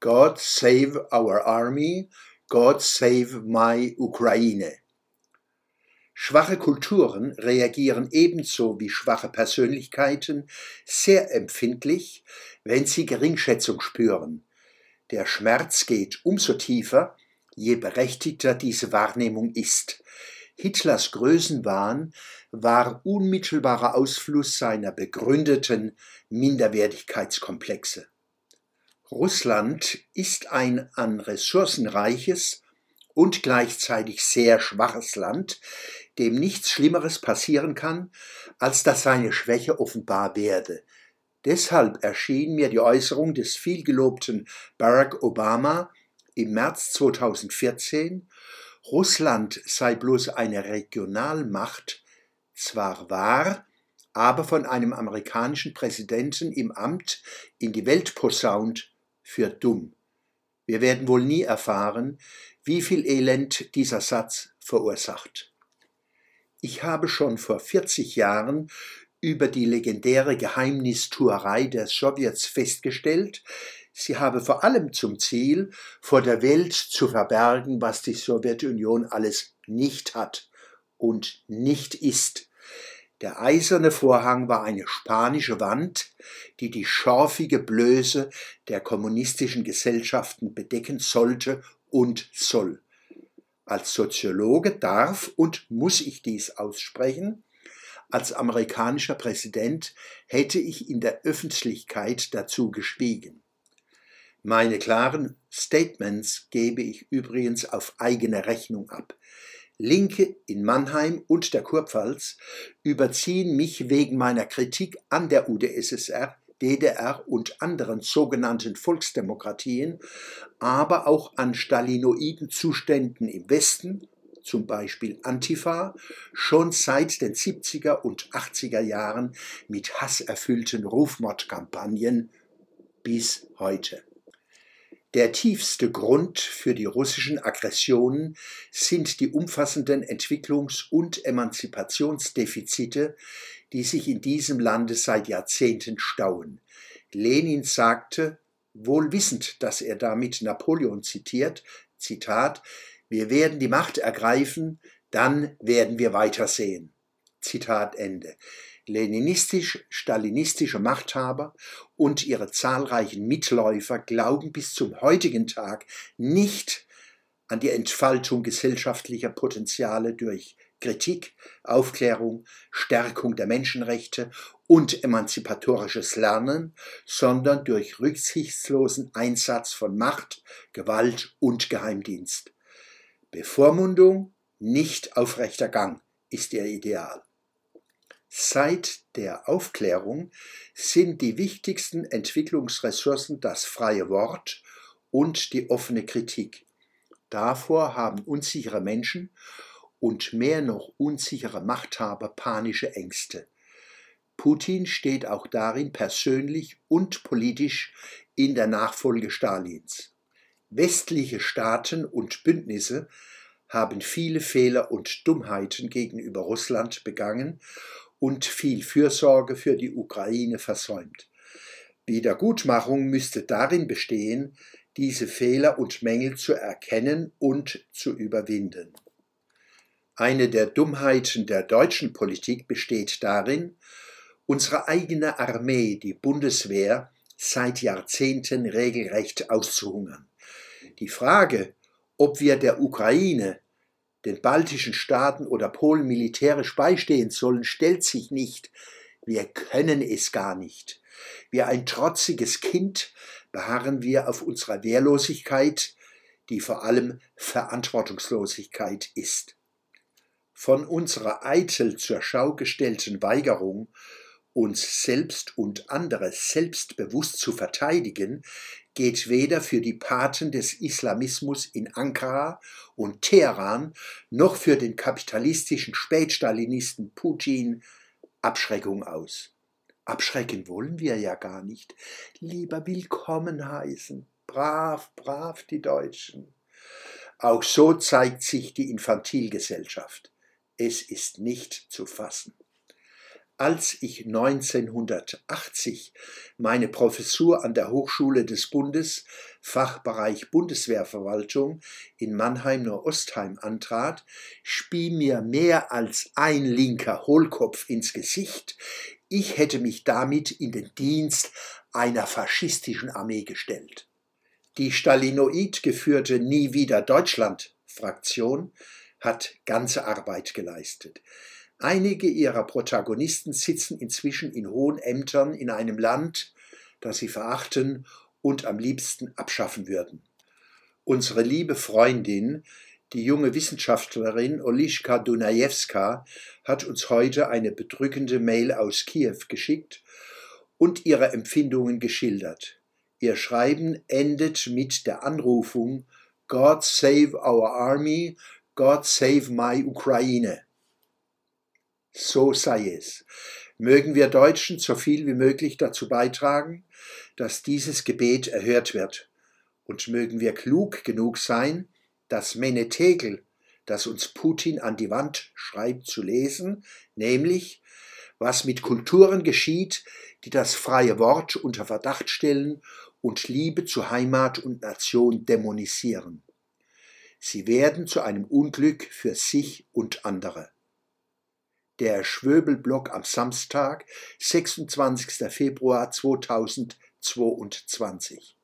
God Save Our Army, God Save My Ukraine. Schwache Kulturen reagieren ebenso wie schwache Persönlichkeiten sehr empfindlich, wenn sie Geringschätzung spüren. Der Schmerz geht umso tiefer, je berechtigter diese Wahrnehmung ist. Hitlers Größenwahn war unmittelbarer Ausfluss seiner begründeten Minderwertigkeitskomplexe. Russland ist ein an Ressourcen reiches und gleichzeitig sehr schwaches Land, dem nichts Schlimmeres passieren kann, als dass seine Schwäche offenbar werde. Deshalb erschien mir die Äußerung des vielgelobten Barack Obama im März 2014, Russland sei bloß eine Regionalmacht, zwar wahr, aber von einem amerikanischen Präsidenten im Amt in die Welt posaunt, für dumm. Wir werden wohl nie erfahren, wie viel Elend dieser Satz verursacht. Ich habe schon vor 40 Jahren über die legendäre Geheimnistuerei der Sowjets festgestellt, sie habe vor allem zum Ziel, vor der Welt zu verbergen, was die Sowjetunion alles nicht hat und nicht ist. Der eiserne Vorhang war eine spanische Wand, die die schorfige Blöße der kommunistischen Gesellschaften bedecken sollte und soll. Als Soziologe darf und muss ich dies aussprechen, als amerikanischer Präsident hätte ich in der Öffentlichkeit dazu geschwiegen. Meine klaren Statements gebe ich übrigens auf eigene Rechnung ab. Linke in Mannheim und der Kurpfalz überziehen mich wegen meiner Kritik an der UdSSR, DDR und anderen sogenannten Volksdemokratien, aber auch an stalinoiden Zuständen im Westen, zum Beispiel Antifa, schon seit den 70er und 80er Jahren mit hasserfüllten Rufmordkampagnen bis heute. Der tiefste Grund für die russischen Aggressionen sind die umfassenden Entwicklungs- und Emanzipationsdefizite, die sich in diesem Lande seit Jahrzehnten stauen. Lenin sagte, wohl wissend, dass er damit Napoleon zitiert, Zitat, wir werden die Macht ergreifen, dann werden wir weitersehen. Zitat Ende leninistisch-stalinistische Machthaber und ihre zahlreichen Mitläufer glauben bis zum heutigen Tag nicht an die Entfaltung gesellschaftlicher Potenziale durch Kritik, Aufklärung, Stärkung der Menschenrechte und emanzipatorisches Lernen, sondern durch rücksichtslosen Einsatz von Macht, Gewalt und Geheimdienst. Bevormundung, nicht aufrechter Gang ist ihr Ideal. Seit der Aufklärung sind die wichtigsten Entwicklungsressourcen das freie Wort und die offene Kritik. Davor haben unsichere Menschen und mehr noch unsichere Machthaber panische Ängste. Putin steht auch darin persönlich und politisch in der Nachfolge Stalins. Westliche Staaten und Bündnisse haben viele Fehler und Dummheiten gegenüber Russland begangen und viel Fürsorge für die Ukraine versäumt. Wiedergutmachung müsste darin bestehen, diese Fehler und Mängel zu erkennen und zu überwinden. Eine der Dummheiten der deutschen Politik besteht darin, unsere eigene Armee, die Bundeswehr, seit Jahrzehnten regelrecht auszuhungern. Die Frage, ob wir der Ukraine den baltischen Staaten oder Polen militärisch beistehen sollen, stellt sich nicht. Wir können es gar nicht. Wie ein trotziges Kind beharren wir auf unserer Wehrlosigkeit, die vor allem Verantwortungslosigkeit ist. Von unserer eitel zur Schau gestellten Weigerung, uns selbst und andere selbstbewusst zu verteidigen, geht weder für die Paten des Islamismus in Ankara und Teheran noch für den kapitalistischen Spätstalinisten Putin Abschreckung aus. Abschrecken wollen wir ja gar nicht. Lieber willkommen heißen. Brav, brav die Deutschen. Auch so zeigt sich die Infantilgesellschaft. Es ist nicht zu fassen. Als ich 1980 meine Professur an der Hochschule des Bundes, Fachbereich Bundeswehrverwaltung in Mannheim-Nordostheim antrat, spie mir mehr als ein linker Hohlkopf ins Gesicht, ich hätte mich damit in den Dienst einer faschistischen Armee gestellt. Die Stalinoid geführte Nie wieder Deutschland Fraktion hat ganze Arbeit geleistet. Einige ihrer Protagonisten sitzen inzwischen in hohen Ämtern in einem Land, das sie verachten und am liebsten abschaffen würden. Unsere liebe Freundin, die junge Wissenschaftlerin Olischka Dunajewska, hat uns heute eine bedrückende Mail aus Kiew geschickt und ihre Empfindungen geschildert. Ihr Schreiben endet mit der Anrufung God save our army, God save my Ukraine so sei es. Mögen wir Deutschen so viel wie möglich dazu beitragen, dass dieses Gebet erhört wird. Und mögen wir klug genug sein, das Menetegel, das uns Putin an die Wand schreibt, zu lesen, nämlich, was mit Kulturen geschieht, die das freie Wort unter Verdacht stellen und Liebe zu Heimat und Nation dämonisieren. Sie werden zu einem Unglück für sich und andere. Der Schwöbelblock am Samstag, 26. Februar 2022.